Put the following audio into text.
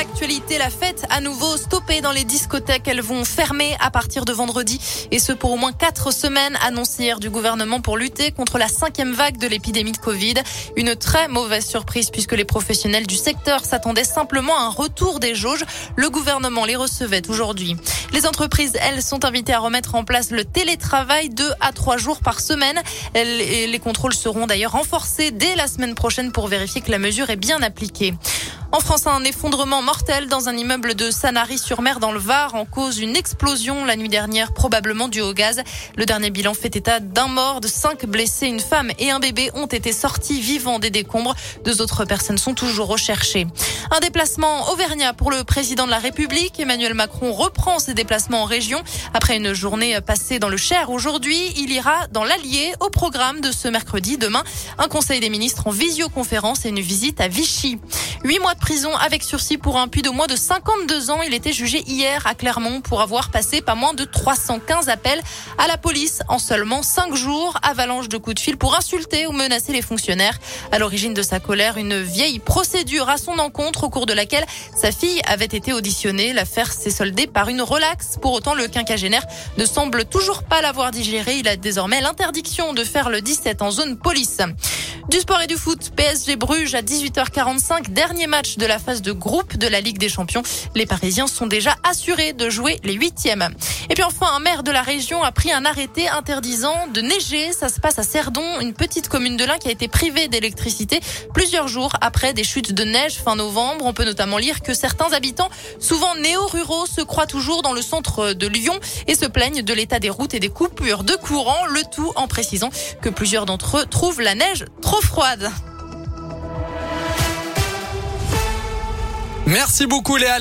L'actualité, la fête à nouveau stoppée dans les discothèques. Elles vont fermer à partir de vendredi et ce pour au moins quatre semaines annoncées hier du gouvernement pour lutter contre la cinquième vague de l'épidémie de Covid. Une très mauvaise surprise puisque les professionnels du secteur s'attendaient simplement à un retour des jauges. Le gouvernement les recevait aujourd'hui. Les entreprises, elles, sont invitées à remettre en place le télétravail deux à trois jours par semaine. les contrôles seront d'ailleurs renforcés dès la semaine prochaine pour vérifier que la mesure est bien appliquée. En France, un effondrement mortel dans un immeuble de Sanary-sur-Mer dans le Var en cause une explosion la nuit dernière, probablement due au gaz. Le dernier bilan fait état d'un mort, de cinq blessés, une femme et un bébé ont été sortis vivants des décombres. Deux autres personnes sont toujours recherchées. Un déplacement auvergnat pour le président de la République. Emmanuel Macron reprend ses déplacements en région. Après une journée passée dans le Cher aujourd'hui, il ira dans l'Allier au programme de ce mercredi. Demain, un conseil des ministres en visioconférence et une visite à Vichy. Huit mois prison avec sursis pour un puits de moins de 52 ans. Il était jugé hier à Clermont pour avoir passé pas moins de 315 appels à la police en seulement cinq jours. Avalanche de coups de fil pour insulter ou menacer les fonctionnaires. À l'origine de sa colère, une vieille procédure à son encontre au cours de laquelle sa fille avait été auditionnée. L'affaire s'est soldée par une relaxe. Pour autant, le quinquagénaire ne semble toujours pas l'avoir digéré. Il a désormais l'interdiction de faire le 17 en zone police. Du sport et du foot, PSG Bruges à 18h45, dernier match de la phase de groupe de la Ligue des Champions. Les Parisiens sont déjà assurés de jouer les huitièmes. Et puis enfin, un maire de la région a pris un arrêté interdisant de neiger. Ça se passe à Cerdon, une petite commune de l'Ain qui a été privée d'électricité plusieurs jours après des chutes de neige fin novembre. On peut notamment lire que certains habitants, souvent néo-ruraux, se croient toujours dans le centre de Lyon et se plaignent de l'état des routes et des coupures de courant. Le tout en précisant que plusieurs d'entre eux trouvent la neige trop froide. Merci beaucoup Léa.